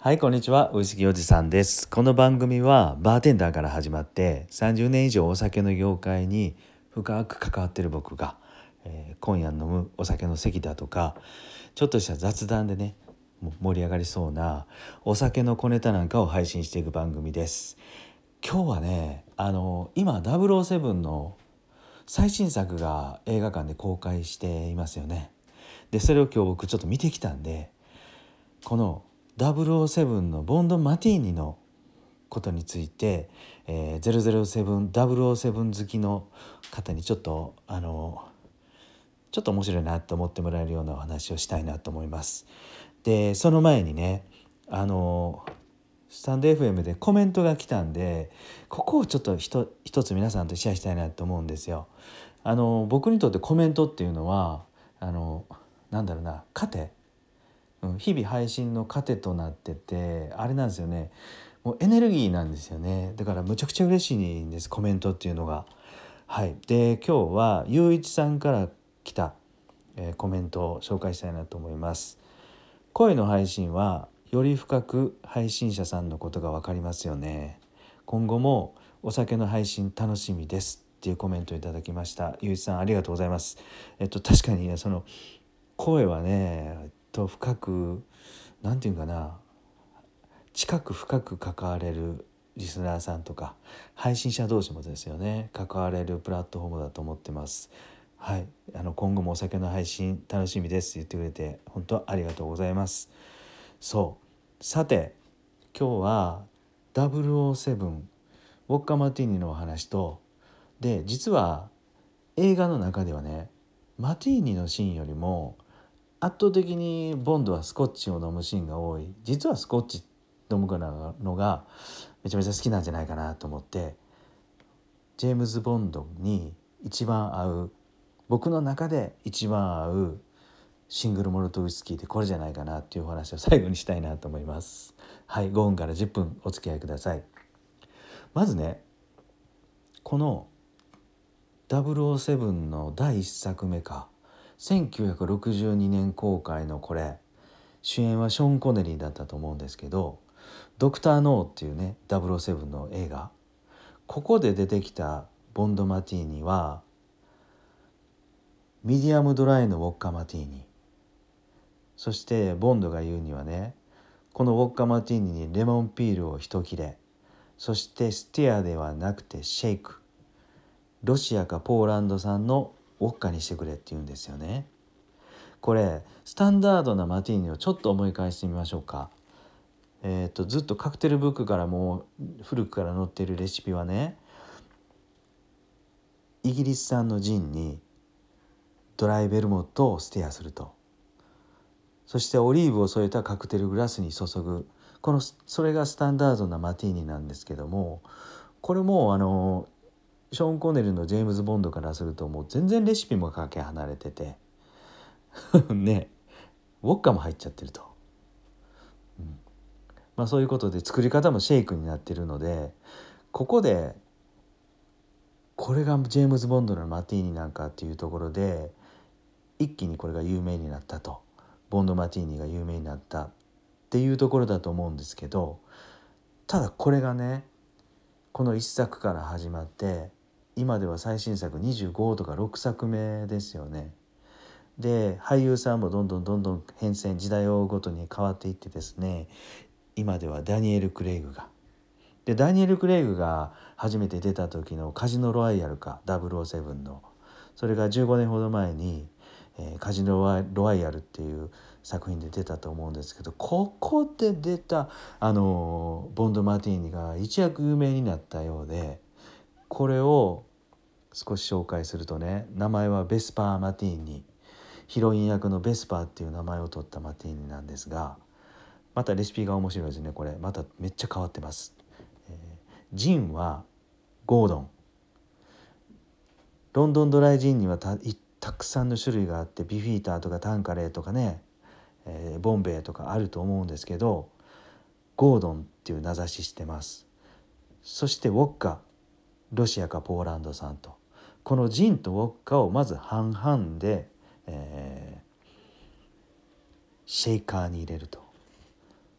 はい、こんにちは。ウイスキーおじさんです。この番組はバーテンダーから始まって30年以上お酒の業界に深く関わっている僕が、えー今夜飲むお酒の席だとかちょっとした雑談でね盛り上がりそうなお酒の小ネタなんかを配信していく番組です。今日はねあの今007の最新作が映画館で公開していますよね。でそれを今日僕ちょっと見てきたんでこの007のボンド・マティーニのことについて、えー、007、007好きの方にちょっとあのちょっと面白いなと思ってもらえるようなお話をしたいなと思います。でその前にねあのスタンド FM でコメントが来たんでここをちょっとひと一つ皆さんとシェアしたいなと思うんですよ。あの僕にとってコメントっていうのはあのなんだろうな糧うん日々配信の糧となっててあれなんですよねもうエネルギーなんですよねだからむちゃくちゃ嬉しいんですコメントっていうのが。はい、で今日はゆういちさんから来た、えーコメントを紹介したいなと思います。声の配信はより深く配信者さんのことが分かりますよね。今後もお酒の配信楽しみですっていうコメントをいただきました。ゆういちさんありがとうございます。えっと確かにねその声はねと深くなんていうかな近く深く関われるリスナーさんとか配信者同士もですよね関われるプラットフォームだと思ってます。はい、あの今後もお酒の配信楽しみですって言ってくれて本当ありがとうございます。そうさて今日は007ウォッカマティーニのお話とで実は映画の中ではねマティーニのシーンよりも圧倒的にボンドはスコッチを飲むシーンが多い。実はスコッチ飲むのがめちゃめちゃ好きなんじゃないかなと思って。ジェームズ・ボンドに一番合う僕の中で一番合うシングルモルトウイスキーってこれじゃないかなっていうお話を最後にしたいなと思います。はい5分から10分お付き合いください。まずねこの007の第1作目か。1962年公開のこれ主演はショーン・コネリーだったと思うんですけど「ドクター・ノー」っていうね007の映画ここで出てきたボンド・マティーニはミディアムドライのウォッカ・マティーニ。そしてボンドが言うにはねこのウォッカ・マティーニにレモンピールを一切れそしてステアではなくてシェイク。ロシアかポーランド産のウォッカにしてくれって言うんですよね。これスタンダードなマティーニをちょっと思い返してみましょうか。えー、とずっとカクテルブックからもう古くから載っているレシピはねイギリス産のジンにドライベルモットをステアすると。そしてオリーブを添えたカクテルグラスに注ぐ。このそれがスタンダードなマティーニなんですけどもこれもあのショーン・コネルのジェームズ・ボンドからするともう全然レシピもかけ離れてて。ね。ウォッカも入っちゃってると、うん。まあ、そういうことで作り方もシェイクになってるのでここでこれがジェームズ・ボンドのマティーニなんかっていうところで一気にこれが有名になったと。ボンド・マティーニが有名になった。っていうところだと思うんですけどただこれがねこの1作から始まって今では最新作25とか6作目ですよね。で俳優さんもどんどんどんどん変遷時代をごとに変わっていってですね今ではダニエル・クレイグが。でダニエル・クレイグが初めて出た時の「カジノ・ロワイヤル」か007のそれが15年ほど前に「えーカジノ・ロワイヤル」っていう作品で出たと思うんですけどここで出たあのボンド・マティーニが一躍有名になったようでこれを少し紹介するとね名前はベスパー・マティーニヒロイン役のベスパーっていう名前を取ったマティーニなんですがまたレシピが面白いですねこれ。まためっちゃ変わってます。えージンはゴードン。ロンドンドライジンにはたたくさんの種類があってビフィーターとかタンカレーとかね、えーボンベイとかあると思うんですけどゴードンっていう名指ししてます。そしてウォッカ。ロシアかポーランド産と。このジンとウォッカをまず半々で、えーシェイカーに入れると。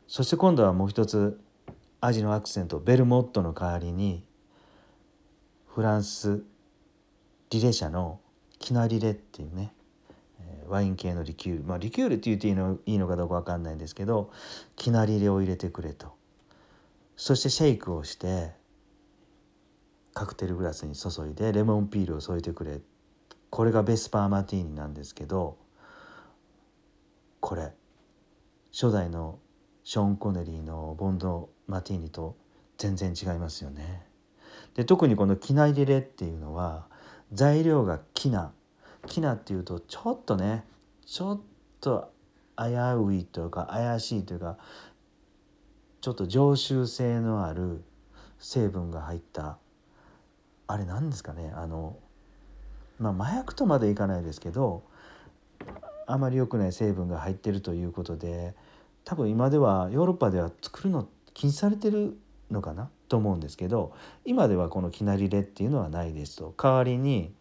そして今度はもう一つ味のアクセントベルモットの代わりにフランスリレ社のキナリレっていうねワイン系のリキュール。まあリキュールって言っていいのいいのかどうか分かんないんですけどキナリレを入れてくれと。そしてシェイクをしてカクテルグラスに注いでレモンピールを添えてくれこれがベスパーマティーニなんですけどこれ初代のショーン・コネリーのボンド・マティーニと全然違いますよね。で特にこのキナリレっていうのは材料がキナキナっていうとちょっとねちょっと危ういというか怪しいというかちょっと常習性のある成分が入ったあれ何ですかねあのまあ麻薬とまでいかないですけどあまり良くない成分が入ってるということで多分今ではヨーロッパでは作るの禁止されてるのかなと思うんですけど今ではこのキナリレっていうのはないですと。代わりに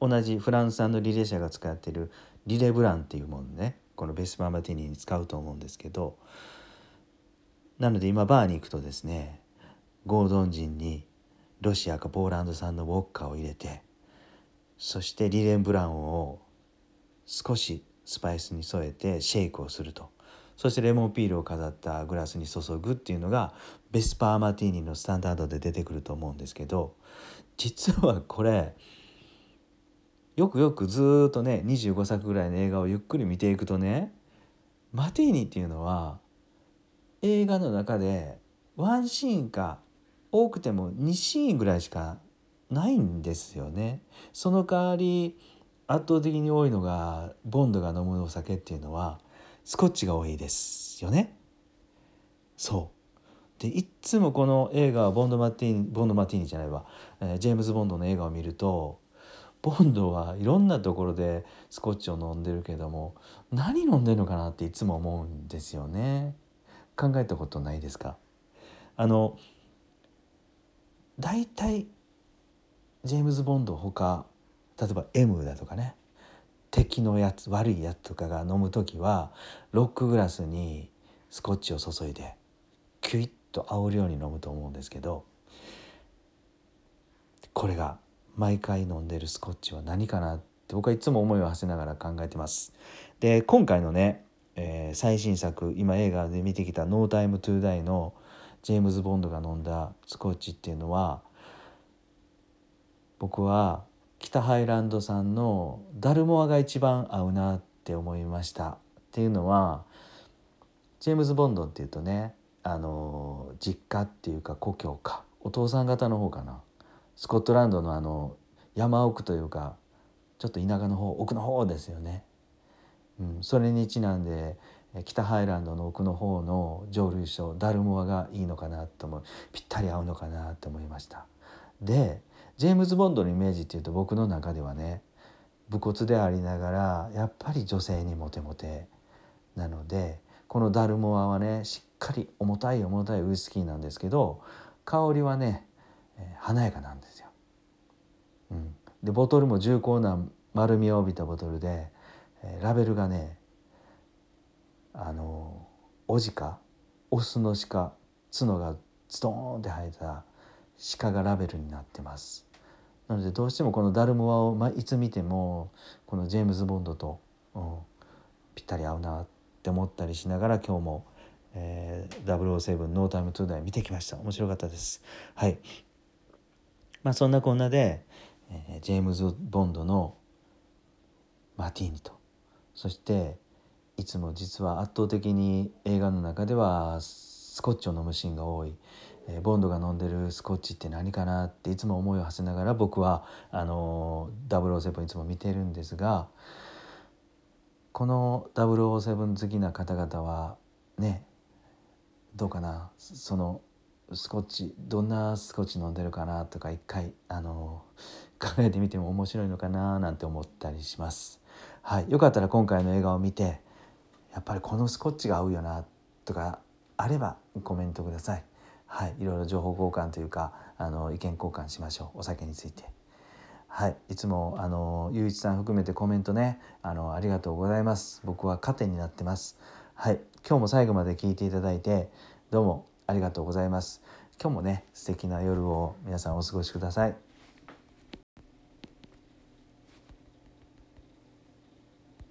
同じフランス産のリレー社が使ってるリレブランっていうものねこのベスパーマティニに使うと思うんですけどなので今バーに行くとですねゴードンジンにロシアかポーランド産のウォッカを入れてそしてリレンブラウンを少しスパイスに添えてシェイクをすると。そしてレモンピールを飾ったグラスに注ぐっていうのがベスパーマティーニのスタンダードで出てくると思うんですけど実はこれよくよくずっとね25作ぐらいの映画をゆっくり見ていくとねマティーニっていうのは映画の中でワンシーンか多くても2シーンぐらいしかないんですよね。その代わり圧倒的に多いのがボンドが飲むお酒っていうのはスコッチが多いですよね。そうでいつもこの映画はボンド・マティーニボンド・マティーニじゃないわ、えー、ジェームズ・ボンドの映画を見るとボンドはいろんなところでスコッチを飲んでるけども何飲んでるのかなっていつも思うんですよね。考えたことないですか？あの大体ジェームズ・ボンドほか例えば M だとかね敵のやつ悪いやつとかが飲む時はロックグラスにスコッチを注いでキュイッと煽るように飲むと思うんですけどこれが毎回飲んでるスコッチは何かなって僕はいつも思いを馳せながら考えてます。で今回のね、えー、最新作今映画で見てきた「ノータイムトゥーダイのジェームズ・ボンドが飲んだスコッチっていうのは僕は北ハイランド産のダルモアが一番合うなって思いました。っていうのはジェームズ・ボンドっていうとねあの実家っていうか故郷かお父さん方の方かなスコットランドのあの山奥というかちょっと田舎の方奥の方ですよね。うん、それにちなんで北ハイランドの奥の方の蒸留所ダルモアがいいのかなと思うぴったり合うのかなと思いました。でジェームズ・ボンドのイメージっていうと僕の中ではね武骨でありながらやっぱり女性にモテモテなのでこのダルモアはねしっかり重たい重たいウイスキーなんですけど香りはね華やかなんですよ。うん、でボトルも重厚な丸みを帯びたボトルで、ラベルがねあのオジかオスの鹿角がズドーンって生えた鹿がラベルになってます。なのでどうしてもこのダルモアを、ま、いつ見てもこのジェームズ・ボンドと、うん、ぴったり合うなって思ったりしながら今日も、えー、007ノータイムトゥーダイ見てきました。面白かったです。はい。まあそんなこんなで、えー、ジェームズ・ボンドのマティーニとそしていつも実は圧倒的に映画の中ではスコッチを飲むシーンが多い、えー、ボンドが飲んでるスコッチって何かなっていつも思いを馳せながら僕はあのー007いつも見てるんですがこの007好きな方々はねどうかな？そのスコッチどんなスコッチ飲んでるかなとか一回あの 考えてみても面白いのかななんて思ったりします。はい、よかったら今回の映画を見てやっぱりこのスコッチが合うよなとかあればコメントください。はい、いろいろ情報交換というかあの意見交換しましょうお酒について。はい、いつもあのゆういちさん含めてコメントねあのありがとうございます。僕は糧になってます。はい今日も最後まで聞いていただいてどうもありがとうございます今日もね素敵な夜を皆さんお過ごしください